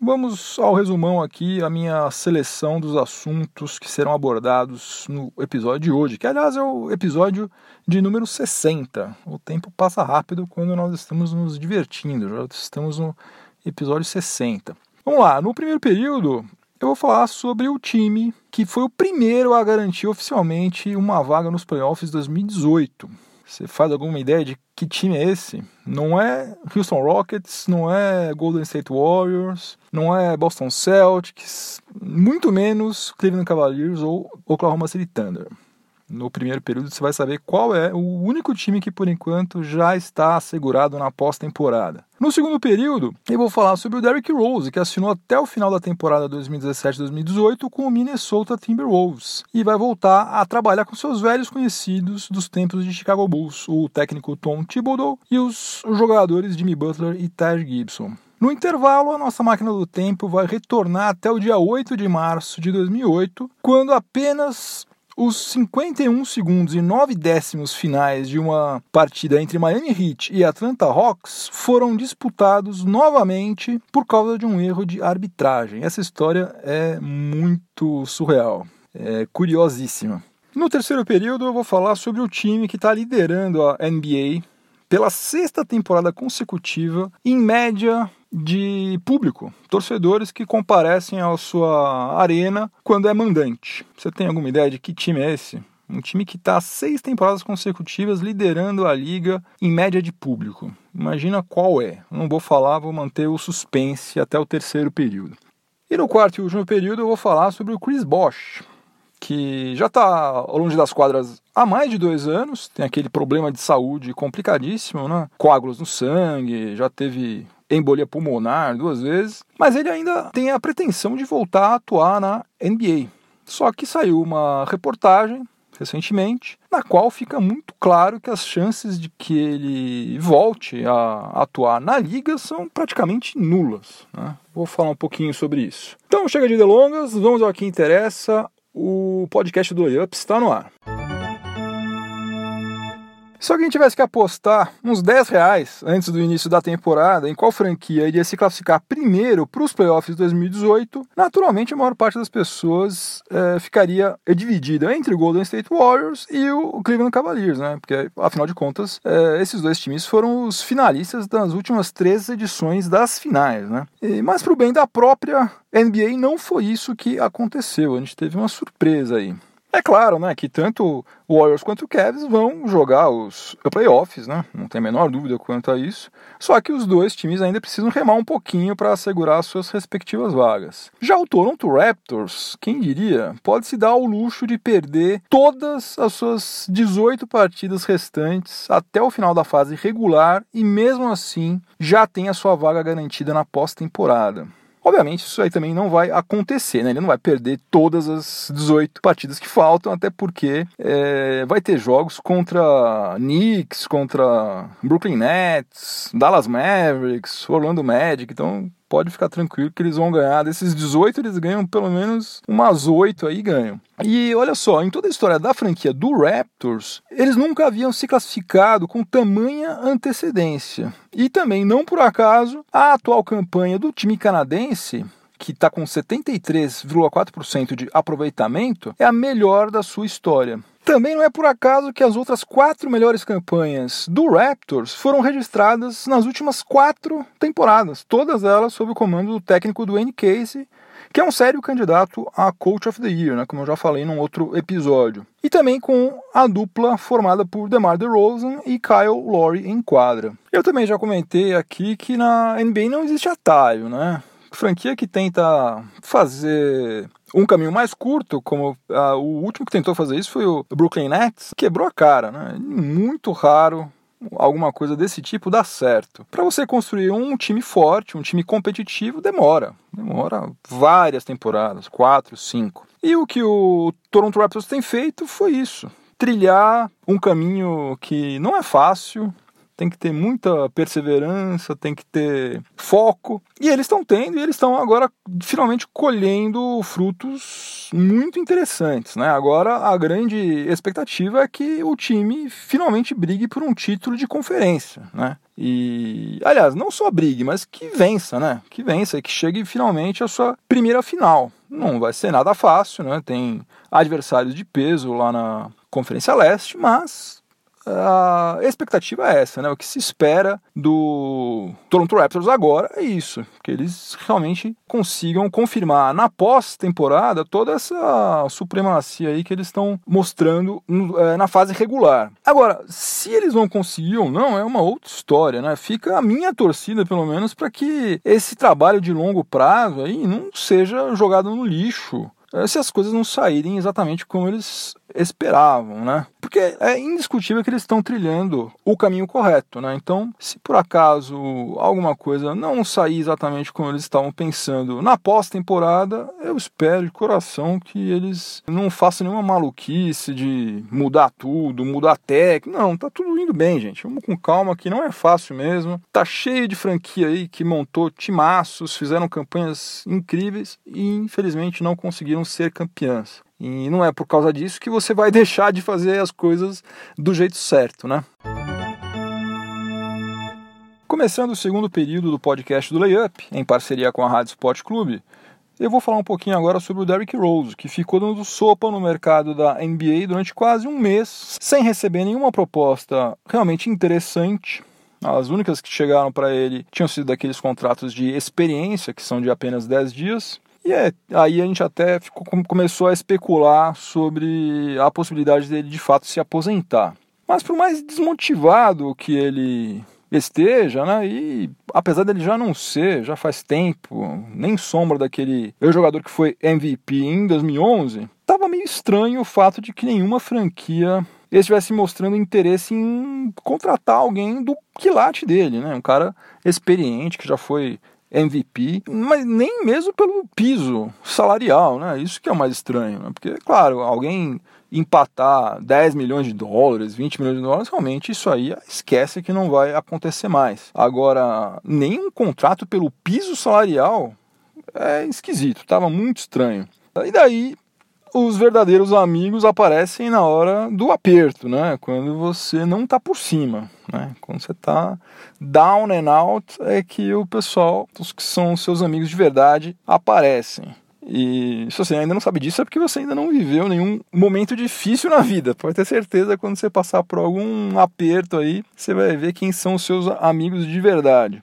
Vamos ao resumão aqui, a minha seleção dos assuntos que serão abordados no episódio de hoje, que aliás é o episódio de número 60. O tempo passa rápido quando nós estamos nos divertindo, já estamos no episódio 60. Vamos lá, no primeiro período eu vou falar sobre o time que foi o primeiro a garantir oficialmente uma vaga nos playoffs 2018. Você faz alguma ideia de que time é esse? Não é Houston Rockets, não é Golden State Warriors, não é Boston Celtics, muito menos Cleveland Cavaliers ou Oklahoma City Thunder no primeiro período você vai saber qual é o único time que por enquanto já está assegurado na pós-temporada. No segundo período, eu vou falar sobre o Derrick Rose, que assinou até o final da temporada 2017-2018 com o Minnesota Timberwolves e vai voltar a trabalhar com seus velhos conhecidos dos tempos de Chicago Bulls, o técnico Tom Thibodeau e os jogadores Jimmy Butler e Taj Gibson. No intervalo, a nossa máquina do tempo vai retornar até o dia 8 de março de 2008, quando apenas os 51 segundos e 9 décimos finais de uma partida entre Miami Heat e Atlanta Hawks foram disputados novamente por causa de um erro de arbitragem. Essa história é muito surreal, é curiosíssima. No terceiro período, eu vou falar sobre o time que está liderando a NBA pela sexta temporada consecutiva, em média de público, torcedores que comparecem à sua arena quando é mandante. Você tem alguma ideia de que time é esse? Um time que está seis temporadas consecutivas liderando a liga em média de público. Imagina qual é. Não vou falar, vou manter o suspense até o terceiro período. E no quarto e último período eu vou falar sobre o Chris Bosh, que já está longe das quadras há mais de dois anos, tem aquele problema de saúde complicadíssimo, né? Coágulos no sangue, já teve embolia pulmonar duas vezes, mas ele ainda tem a pretensão de voltar a atuar na NBA. Só que saiu uma reportagem recentemente, na qual fica muito claro que as chances de que ele volte a atuar na liga são praticamente nulas. Né? Vou falar um pouquinho sobre isso. Então chega de delongas, vamos ao que interessa. O podcast do Up está no ar. Se alguém tivesse que apostar uns 10 reais antes do início da temporada em qual franquia iria se classificar primeiro para os playoffs de 2018, naturalmente a maior parte das pessoas é, ficaria dividida entre o Golden State Warriors e o Cleveland Cavaliers, né? Porque, afinal de contas, é, esses dois times foram os finalistas das últimas três edições das finais, né? E, mas, para o bem da própria NBA, não foi isso que aconteceu. A gente teve uma surpresa aí. É claro, né, que tanto o Warriors quanto o Cavs vão jogar os playoffs, né? Não tem a menor dúvida quanto a isso. Só que os dois times ainda precisam remar um pouquinho para assegurar suas respectivas vagas. Já o Toronto Raptors, quem diria, pode se dar ao luxo de perder todas as suas 18 partidas restantes até o final da fase regular e mesmo assim já tem a sua vaga garantida na pós-temporada. Obviamente, isso aí também não vai acontecer, né? Ele não vai perder todas as 18 partidas que faltam, até porque é, vai ter jogos contra Knicks, contra Brooklyn Nets, Dallas Mavericks, Orlando Magic, então pode ficar tranquilo que eles vão ganhar. Desses 18, eles ganham pelo menos umas 8 aí ganham. E olha só, em toda a história da franquia do Raptors, eles nunca haviam se classificado com tamanha antecedência. E também, não por acaso, a atual campanha do time canadense que está com 73,4% de aproveitamento, é a melhor da sua história. Também não é por acaso que as outras quatro melhores campanhas do Raptors foram registradas nas últimas quatro temporadas, todas elas sob o comando do técnico Dwayne Casey, que é um sério candidato a Coach of the Year, né, como eu já falei num outro episódio. E também com a dupla formada por DeMar DeRozan e Kyle Lowry em quadra. Eu também já comentei aqui que na NBA não existe atalho, né? franquia que tenta fazer um caminho mais curto, como uh, o último que tentou fazer isso foi o Brooklyn Nets, quebrou a cara, né? Muito raro alguma coisa desse tipo dar certo. Para você construir um time forte, um time competitivo, demora. Demora várias temporadas, quatro, cinco. E o que o Toronto Raptors tem feito foi isso: trilhar um caminho que não é fácil, tem que ter muita perseverança, tem que ter foco. E eles estão tendo, e eles estão agora finalmente colhendo frutos muito interessantes. Né? Agora a grande expectativa é que o time finalmente brigue por um título de conferência. Né? E, aliás, não só brigue, mas que vença, né? Que vença e que chegue finalmente à sua primeira final. Não vai ser nada fácil, né? Tem adversários de peso lá na Conferência Leste, mas a expectativa é essa, né? O que se espera do Toronto Raptors agora é isso, que eles realmente consigam confirmar na pós-temporada toda essa supremacia aí que eles estão mostrando é, na fase regular. Agora, se eles vão conseguir ou não é uma outra história, né? Fica a minha torcida, pelo menos, para que esse trabalho de longo prazo aí não seja jogado no lixo é, se as coisas não saírem exatamente como eles esperavam, né? Porque é indiscutível que eles estão trilhando o caminho correto, né? Então, se por acaso alguma coisa não sair exatamente como eles estavam pensando na pós-temporada, eu espero de coração que eles não façam nenhuma maluquice de mudar tudo, mudar técnica. Não, tá tudo indo bem, gente. Vamos com calma que não é fácil mesmo. Tá cheio de franquia aí que montou timaços, fizeram campanhas incríveis e infelizmente não conseguiram ser campeãs. E não é por causa disso que você vai deixar de fazer as coisas do jeito certo, né? Começando o segundo período do podcast do Layup, em parceria com a Rádio Sport Clube, eu vou falar um pouquinho agora sobre o Derrick Rose, que ficou dando sopa no mercado da NBA durante quase um mês, sem receber nenhuma proposta realmente interessante. As únicas que chegaram para ele tinham sido daqueles contratos de experiência, que são de apenas 10 dias. E é, aí a gente até ficou, começou a especular sobre a possibilidade dele de fato se aposentar. Mas por mais desmotivado que ele esteja, né? E apesar dele já não ser, já faz tempo, nem sombra daquele jogador que foi MVP em 2011, tava meio estranho o fato de que nenhuma franquia estivesse mostrando interesse em contratar alguém do quilate dele, né? Um cara experiente que já foi MVP, mas nem mesmo pelo piso salarial, né? Isso que é o mais estranho, né? Porque, claro, alguém empatar 10 milhões de dólares, 20 milhões de dólares, realmente isso aí esquece que não vai acontecer mais. Agora, nenhum contrato pelo piso salarial é esquisito, estava muito estranho. E daí os verdadeiros amigos aparecem na hora do aperto, né? Quando você não está por cima, né? Quando você está down and out é que o pessoal, os que são seus amigos de verdade, aparecem. E se você ainda não sabe disso é porque você ainda não viveu nenhum momento difícil na vida. Pode ter certeza quando você passar por algum aperto aí, você vai ver quem são os seus amigos de verdade.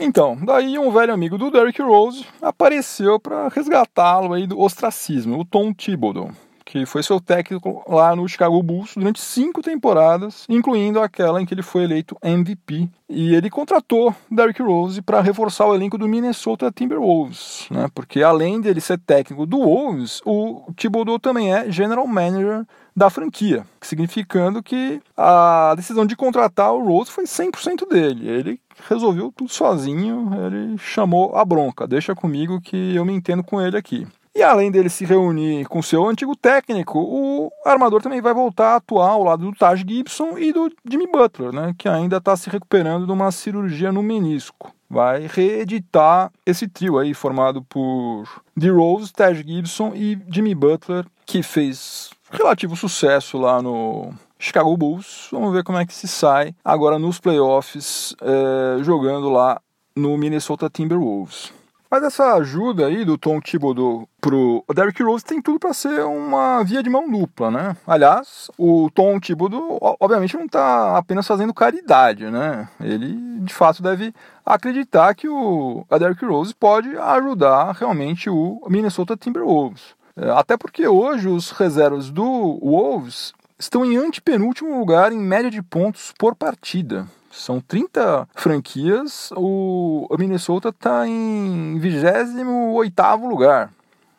Então, daí um velho amigo do Derrick Rose apareceu para resgatá-lo aí do ostracismo, o Tom Thibodeau, que foi seu técnico lá no Chicago Bulls durante cinco temporadas, incluindo aquela em que ele foi eleito MVP. E ele contratou Derrick Rose para reforçar o elenco do Minnesota Timberwolves, né? Porque além dele ser técnico do Wolves, o Thibodeau também é general manager da franquia, significando que a decisão de contratar o Rose foi 100% dele. Ele resolveu tudo sozinho, ele chamou a bronca, deixa comigo que eu me entendo com ele aqui. E além dele se reunir com seu antigo técnico, o armador também vai voltar a atuar ao lado do Taj Gibson e do Jimmy Butler, né, que ainda está se recuperando de uma cirurgia no menisco. Vai reeditar esse trio aí formado por D. Rose, Taj Gibson e Jimmy Butler, que fez relativo sucesso lá no Chicago Bulls. Vamos ver como é que se sai agora nos playoffs, é, jogando lá no Minnesota Timberwolves. Mas essa ajuda aí do Tom Thibodeau pro Derrick Rose tem tudo para ser uma via de mão dupla, né? Aliás, o Tom Thibodeau obviamente não está apenas fazendo caridade, né? Ele de fato deve acreditar que o Derrick Rose pode ajudar realmente o Minnesota Timberwolves. É, até porque hoje os reservas do Wolves estão em antepenúltimo lugar em média de pontos por partida. São 30 franquias, o Minnesota está em 28 lugar.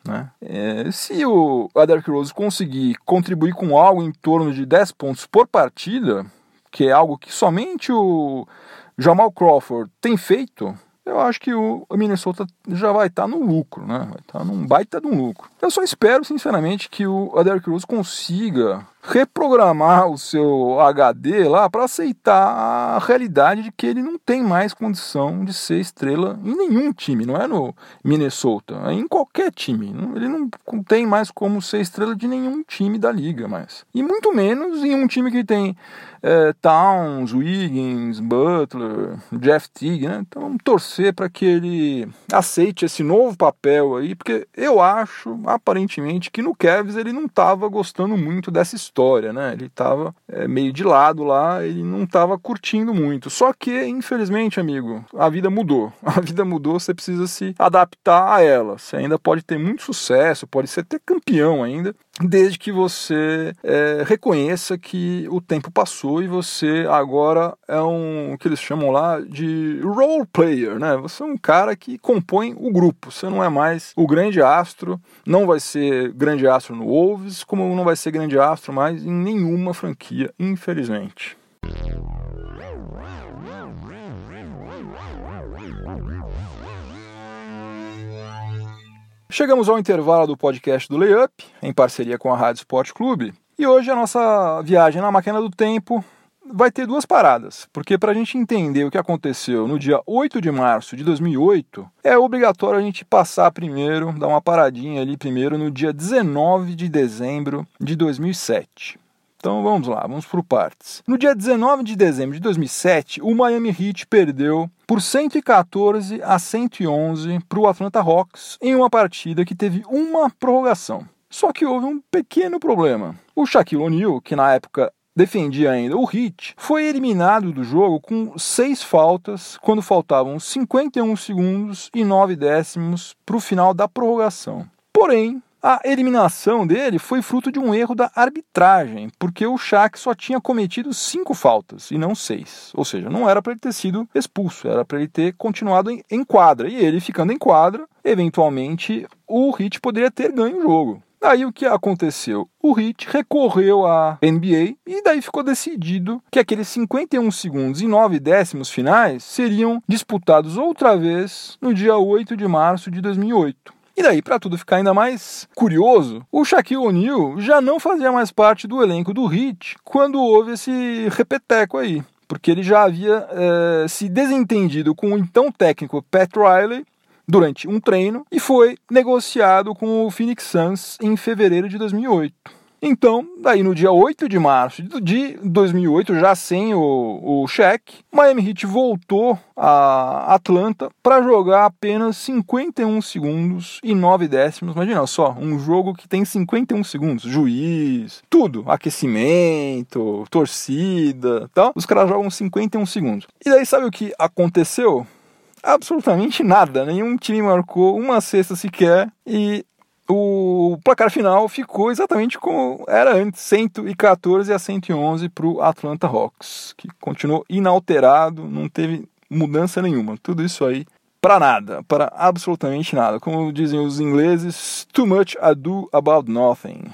Né? É, se o Derrick Rose conseguir contribuir com algo em torno de 10 pontos por partida, que é algo que somente o Jamal Crawford tem feito, eu acho que o Minnesota já vai estar tá no lucro, né? Vai estar tá num baita de um lucro. Eu só espero, sinceramente, que o Derrick Rose consiga reprogramar o seu HD lá para aceitar a realidade de que ele não tem mais condição de ser estrela em nenhum time, não é no Minnesota, é em qualquer time. Ele não tem mais como ser estrela de nenhum time da liga mais. E muito menos em um time que tem é, Towns, Wiggins, Butler, Jeff Teague, né? Então vamos torcer para que ele aceite esse novo papel aí, porque eu acho, aparentemente, que no Cavs ele não estava gostando muito dessa história, né? Ele estava é, meio de lado lá, ele não estava curtindo muito. Só que, infelizmente, amigo, a vida mudou. A vida mudou, você precisa se adaptar a ela. Você ainda pode ter muito sucesso, pode ser até campeão ainda, desde que você é, reconheça que o tempo passou e você agora é um que eles chamam lá de role player, né? Você é um cara que compõe o grupo. Você não é mais o grande astro, não vai ser grande astro no Wolves, como não vai ser grande astro mais em nenhuma franquia, infelizmente. Chegamos ao intervalo do podcast do Layup, em parceria com a Rádio Sport Clube, e hoje a nossa viagem na máquina do tempo vai ter duas paradas, porque para a gente entender o que aconteceu no dia 8 de março de 2008, é obrigatório a gente passar primeiro, dar uma paradinha ali primeiro no dia 19 de dezembro de 2007. Então vamos lá, vamos por partes. No dia 19 de dezembro de 2007, o Miami Heat perdeu por 114 a 111 para o Atlanta Hawks em uma partida que teve uma prorrogação. Só que houve um pequeno problema. O Shaquille O'Neal, que na época defendia ainda o Heat, foi eliminado do jogo com seis faltas quando faltavam 51 segundos e 9 décimos para o final da prorrogação. Porém, a eliminação dele foi fruto de um erro da arbitragem, porque o Shaq só tinha cometido cinco faltas e não seis. Ou seja, não era para ele ter sido expulso, era para ele ter continuado em quadra. E ele ficando em quadra, eventualmente o Heat poderia ter ganho o jogo. Aí o que aconteceu? O Heat recorreu à NBA e daí ficou decidido que aqueles 51 segundos e 9 décimos finais seriam disputados outra vez no dia 8 de março de 2008. E daí, para tudo ficar ainda mais curioso, o Shaquille O'Neal já não fazia mais parte do elenco do Heat quando houve esse repeteco aí. Porque ele já havia é, se desentendido com o então técnico Pat Riley durante um treino e foi negociado com o Phoenix Suns em fevereiro de 2008. Então, daí no dia 8 de março de 2008, já sem o, o cheque, Miami Heat voltou a Atlanta para jogar apenas 51 segundos e 9 décimos. Imagina só, um jogo que tem 51 segundos, juiz, tudo, aquecimento, torcida, tal. Os caras jogam 51 segundos. E daí sabe o que aconteceu? absolutamente nada. Nenhum time marcou uma cesta sequer e o placar final ficou exatamente como era antes, 114 a 111 para o Atlanta Hawks, que continuou inalterado, não teve mudança nenhuma. Tudo isso aí para nada, para absolutamente nada. Como dizem os ingleses, too much ado about nothing.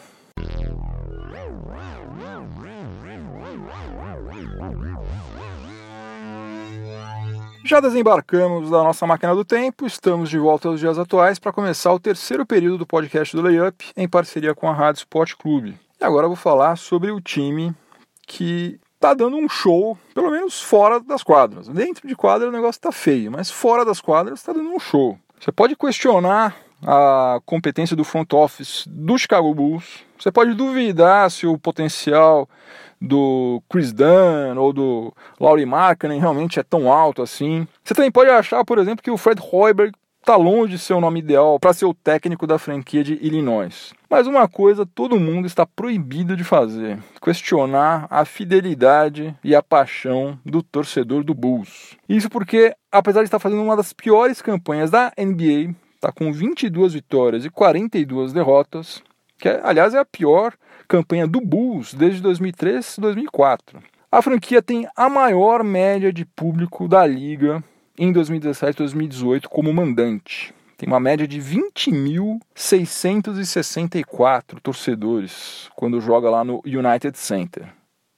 Já desembarcamos da nossa máquina do tempo, estamos de volta aos dias atuais para começar o terceiro período do podcast do Layup em parceria com a Rádio Sport Clube. E agora eu vou falar sobre o time que está dando um show, pelo menos fora das quadras. Dentro de quadra o negócio está feio, mas fora das quadras está dando um show. Você pode questionar a competência do front office do Chicago Bulls, você pode duvidar se o potencial do Chris Dunn ou do Laurie Markkinen realmente é tão alto assim. Você também pode achar, por exemplo, que o Fred Hoiberg está longe de ser o nome ideal para ser o técnico da franquia de Illinois. Mas uma coisa todo mundo está proibido de fazer: questionar a fidelidade e a paixão do torcedor do Bulls. Isso porque, apesar de estar fazendo uma das piores campanhas da NBA, está com 22 vitórias e 42 derrotas, que aliás é a pior campanha do Bulls desde 2003 2004. A franquia tem a maior média de público da liga em 2017 2018 como mandante. Tem uma média de 20.664 torcedores quando joga lá no United Center.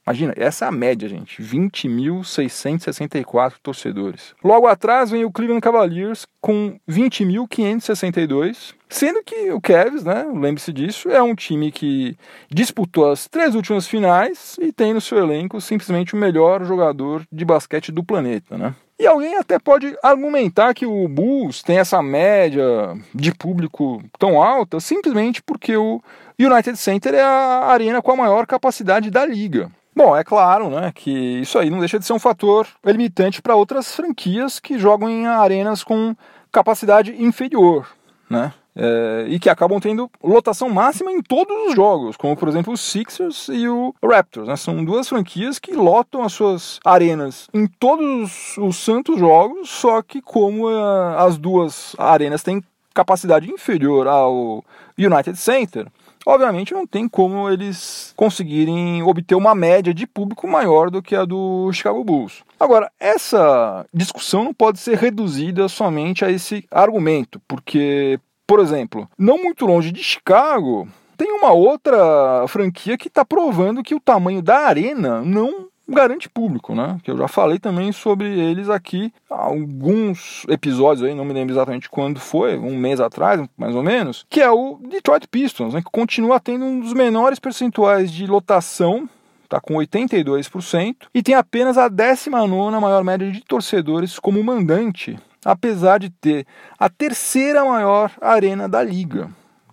Imagina, essa é a média, gente. 20.664 torcedores. Logo atrás vem o Cleveland Cavaliers com 20.562. Sendo que o Cavs, né, lembre-se disso, é um time que disputou as três últimas finais e tem no seu elenco simplesmente o melhor jogador de basquete do planeta, né? E alguém até pode argumentar que o Bulls tem essa média de público tão alta simplesmente porque o United Center é a arena com a maior capacidade da liga. Bom, é claro né, que isso aí não deixa de ser um fator limitante para outras franquias que jogam em arenas com capacidade inferior. Né? É, e que acabam tendo lotação máxima em todos os jogos, como por exemplo os Sixers e o Raptors. Né? São duas franquias que lotam as suas arenas em todos os santos jogos, só que como uh, as duas arenas têm capacidade inferior ao United Center, obviamente não tem como eles conseguirem obter uma média de público maior do que a do Chicago Bulls. Agora, essa discussão não pode ser reduzida somente a esse argumento, porque por exemplo, não muito longe de Chicago, tem uma outra franquia que está provando que o tamanho da arena não garante público, né? Que eu já falei também sobre eles aqui alguns episódios aí, não me lembro exatamente quando foi, um mês atrás, mais ou menos, que é o Detroit Pistons, né? Que continua tendo um dos menores percentuais de lotação está com 82% e tem apenas a 19 maior média de torcedores como mandante apesar de ter a terceira maior arena da liga,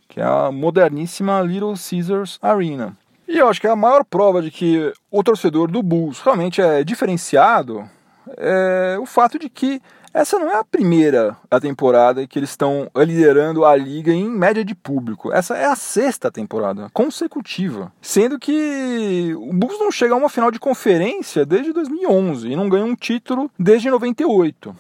que é a moderníssima Little Caesars Arena. E eu acho que a maior prova de que o torcedor do Bulls realmente é diferenciado é o fato de que essa não é a primeira a temporada que eles estão liderando a liga em média de público. Essa é a sexta temporada consecutiva, sendo que o Bulls não chega a uma final de conferência desde 2011 e não ganha um título desde 98.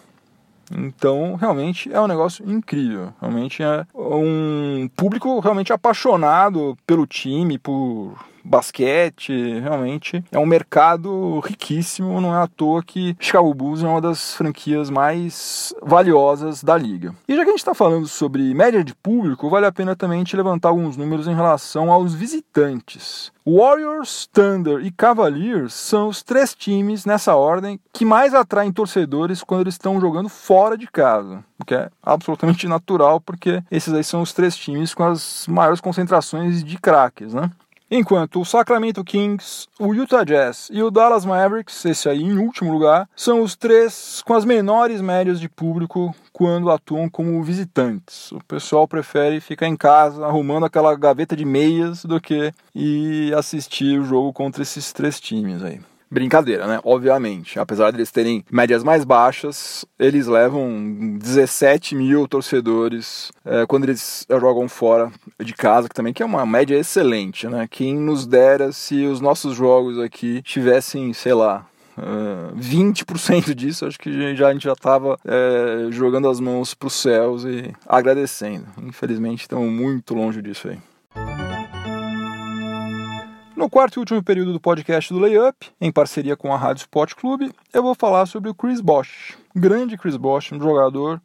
Então, realmente é um negócio incrível. Realmente é um público realmente apaixonado pelo time, por basquete, realmente é um mercado riquíssimo, não é à toa que Chicago Bulls é uma das franquias mais valiosas da liga. E já que a gente está falando sobre média de público, vale a pena também te levantar alguns números em relação aos visitantes. Warriors, Thunder e Cavaliers são os três times nessa ordem que mais atraem torcedores quando eles estão jogando fora de casa, o que é absolutamente natural porque esses aí são os três times com as maiores concentrações de craques, né? Enquanto o Sacramento Kings, o Utah Jazz e o Dallas Mavericks, esse aí em último lugar, são os três com as menores médias de público quando atuam como visitantes. O pessoal prefere ficar em casa arrumando aquela gaveta de meias do que ir assistir o jogo contra esses três times aí. Brincadeira, né? Obviamente. Apesar de eles terem médias mais baixas, eles levam 17 mil torcedores é, quando eles jogam fora de casa, que também que é uma média excelente, né? Quem nos dera se os nossos jogos aqui tivessem, sei lá, Uh, 20% disso, acho que já, a gente já estava é, jogando as mãos para os céus e agradecendo. Infelizmente, estamos muito longe disso aí. No quarto e último período do podcast do Layup, em parceria com a Rádio Sport Clube, eu vou falar sobre o Chris Bosch. Grande Chris Bosch, um jogador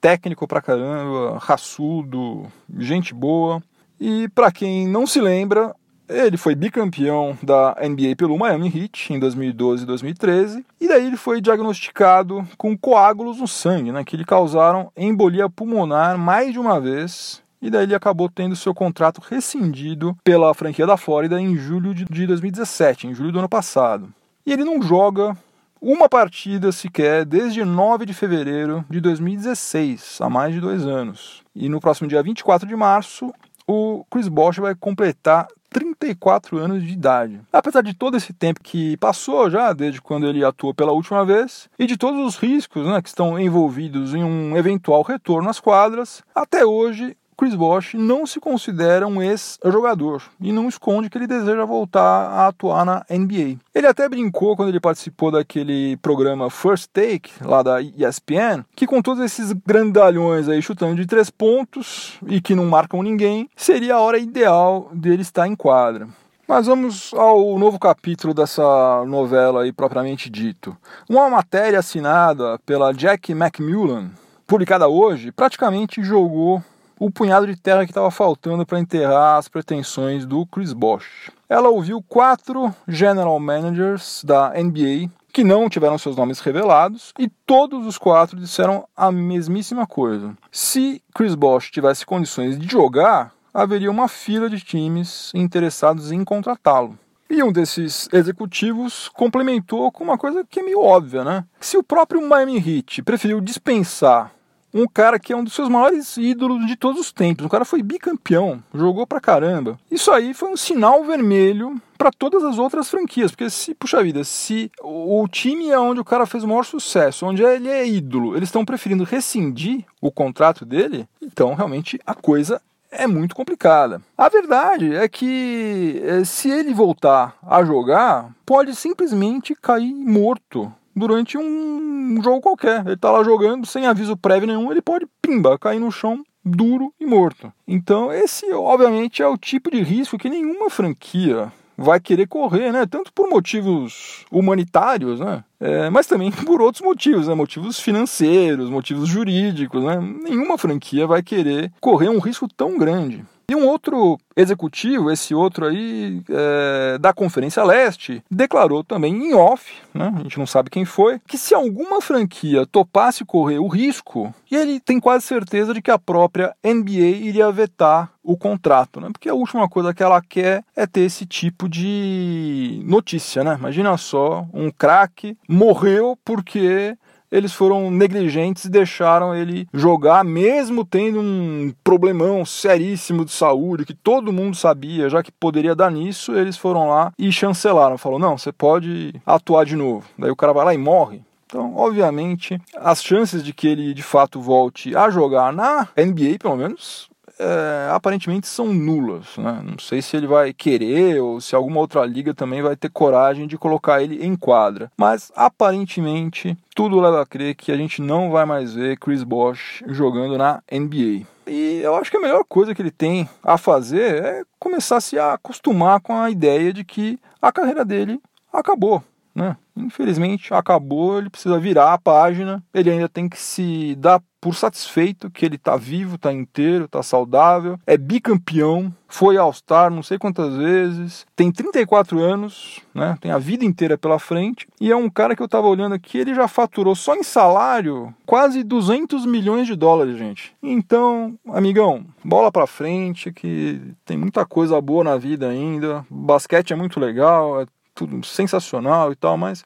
técnico pra caramba, raçudo, gente boa. E para quem não se lembra, ele foi bicampeão da NBA pelo Miami Heat em 2012 e 2013, e daí ele foi diagnosticado com coágulos no sangue, né, que lhe causaram embolia pulmonar mais de uma vez e daí ele acabou tendo seu contrato rescindido pela franquia da Flórida em julho de 2017, em julho do ano passado. E ele não joga uma partida sequer desde 9 de fevereiro de 2016, há mais de dois anos. E no próximo dia 24 de março, o Chris Bosh vai completar 34 anos de idade. Apesar de todo esse tempo que passou já, desde quando ele atuou pela última vez, e de todos os riscos né, que estão envolvidos em um eventual retorno às quadras, até hoje Chris Bosh não se considera um ex-jogador e não esconde que ele deseja voltar a atuar na NBA. Ele até brincou quando ele participou daquele programa First Take, lá da ESPN, que com todos esses grandalhões aí chutando de três pontos e que não marcam ninguém, seria a hora ideal dele estar em quadra. Mas vamos ao novo capítulo dessa novela aí propriamente dito. Uma matéria assinada pela Jack McMullen, publicada hoje, praticamente jogou o punhado de terra que estava faltando para enterrar as pretensões do Chris Bosh. Ela ouviu quatro general managers da NBA que não tiveram seus nomes revelados e todos os quatro disseram a mesmíssima coisa. Se Chris Bosh tivesse condições de jogar, haveria uma fila de times interessados em contratá-lo. E um desses executivos complementou com uma coisa que é meio óbvia, né? Se o próprio Miami Heat preferiu dispensar um cara que é um dos seus maiores ídolos de todos os tempos. O cara foi bicampeão, jogou pra caramba. Isso aí foi um sinal vermelho para todas as outras franquias, porque se, puxa vida, se o time é onde o cara fez o maior sucesso, onde ele é ídolo, eles estão preferindo rescindir o contrato dele, então realmente a coisa é muito complicada. A verdade é que eh, se ele voltar a jogar, pode simplesmente cair morto durante um jogo qualquer. Ele tá lá jogando sem aviso prévio nenhum, ele pode pimba cair no chão duro e morto. Então, esse obviamente é o tipo de risco que nenhuma franquia vai querer correr, né? Tanto por motivos humanitários, né? É, mas também por outros motivos, né? Motivos financeiros, motivos jurídicos, né? Nenhuma franquia vai querer correr um risco tão grande. E um outro executivo, esse outro aí é, da Conferência Leste, declarou também em off, né, a gente não sabe quem foi, que se alguma franquia topasse correr o risco, ele tem quase certeza de que a própria NBA iria vetar o contrato, né? Porque a última coisa que ela quer é ter esse tipo de notícia, né? Imagina só, um craque morreu porque eles foram negligentes e deixaram ele jogar, mesmo tendo um problemão seríssimo de saúde que todo mundo sabia, já que poderia dar nisso, eles foram lá e chancelaram. Falou: não, você pode atuar de novo. Daí o cara vai lá e morre. Então, obviamente, as chances de que ele de fato volte a jogar na NBA, pelo menos, é, aparentemente são nulas. Né? Não sei se ele vai querer ou se alguma outra liga também vai ter coragem de colocar ele em quadra. Mas aparentemente tudo leva a crer que a gente não vai mais ver Chris Bosh jogando na NBA. E eu acho que a melhor coisa que ele tem a fazer é começar a se acostumar com a ideia de que a carreira dele acabou. Né? Infelizmente acabou, ele precisa virar a página, ele ainda tem que se dar por satisfeito que ele está vivo, está inteiro, está saudável, é bicampeão, foi All-Star não sei quantas vezes, tem 34 anos, né? Tem a vida inteira pela frente e é um cara que eu estava olhando aqui, ele já faturou só em salário quase 200 milhões de dólares, gente. Então, amigão, bola para frente que tem muita coisa boa na vida ainda. basquete é muito legal, é tudo sensacional e tal, mas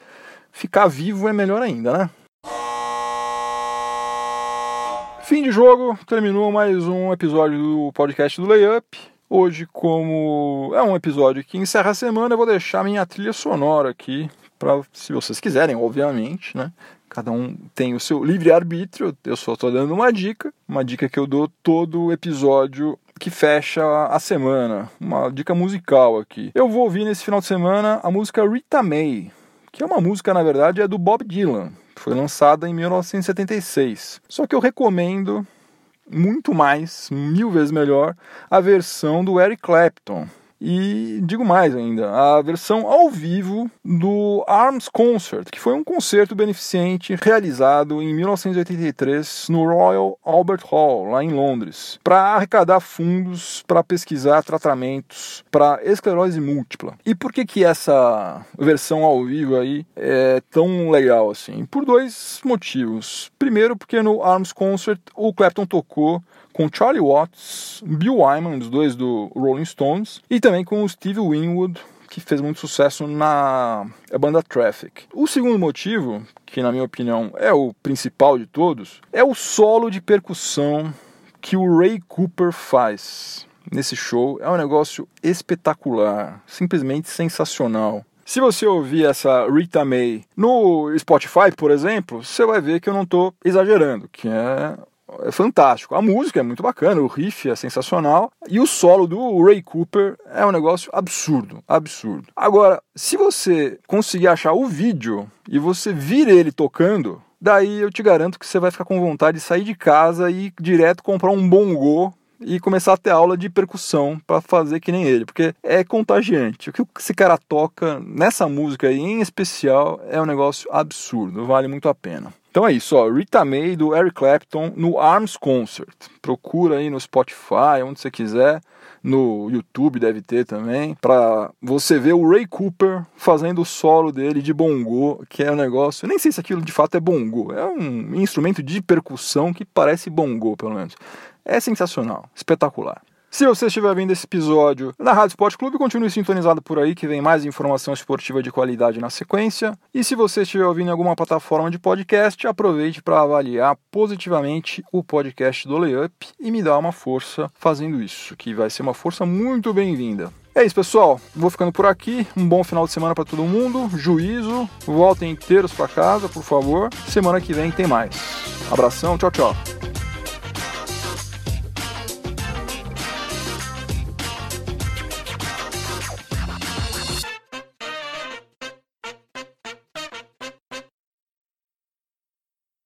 ficar vivo é melhor ainda, né? Fim de jogo, terminou mais um episódio do podcast do Layup. Hoje, como é um episódio que encerra a semana, eu vou deixar minha trilha sonora aqui, para se vocês quiserem, obviamente, né? Cada um tem o seu livre-arbítrio, eu só estou dando uma dica, uma dica que eu dou todo episódio que fecha a semana, uma dica musical aqui. Eu vou ouvir nesse final de semana a música Rita May, que é uma música, na verdade, é do Bob Dylan. Foi lançada em 1976. Só que eu recomendo muito mais, mil vezes melhor, a versão do Eric Clapton. E digo mais ainda, a versão ao vivo do Arms Concert, que foi um concerto beneficente realizado em 1983 no Royal Albert Hall, lá em Londres, para arrecadar fundos para pesquisar tratamentos para esclerose múltipla. E por que que essa versão ao vivo aí é tão legal assim? Por dois motivos. Primeiro, porque no Arms Concert o Clapton tocou com Charlie Watts, Bill Wyman, os dois do Rolling Stones, e também com Steve Winwood, que fez muito sucesso na banda Traffic. O segundo motivo, que na minha opinião é o principal de todos, é o solo de percussão que o Ray Cooper faz nesse show. É um negócio espetacular, simplesmente sensacional. Se você ouvir essa Rita May no Spotify, por exemplo, você vai ver que eu não estou exagerando, que é é fantástico. A música é muito bacana, o riff é sensacional e o solo do Ray Cooper é um negócio absurdo, absurdo. Agora, se você conseguir achar o vídeo e você vir ele tocando, daí eu te garanto que você vai ficar com vontade de sair de casa e ir direto comprar um bongô e começar a ter aula de percussão para fazer que nem ele, porque é contagiante. O que esse cara toca nessa música aí, em especial, é um negócio absurdo, vale muito a pena. Então é isso, ó, Rita May do Eric Clapton no Arms Concert. Procura aí no Spotify, onde você quiser no YouTube deve ter também, para você ver o Ray Cooper fazendo o solo dele de bongo, que é um negócio, eu nem sei se aquilo de fato é bongo, é um instrumento de percussão que parece bongo, pelo menos. É sensacional, espetacular. Se você estiver vendo esse episódio na Rádio Esporte Clube, continue sintonizado por aí que vem mais informação esportiva de qualidade na sequência. E se você estiver ouvindo em alguma plataforma de podcast, aproveite para avaliar positivamente o podcast do Layup e me dar uma força fazendo isso, que vai ser uma força muito bem-vinda. É isso, pessoal. Vou ficando por aqui. Um bom final de semana para todo mundo. Juízo. Voltem inteiros para casa, por favor. Semana que vem tem mais. Abração. Tchau, tchau.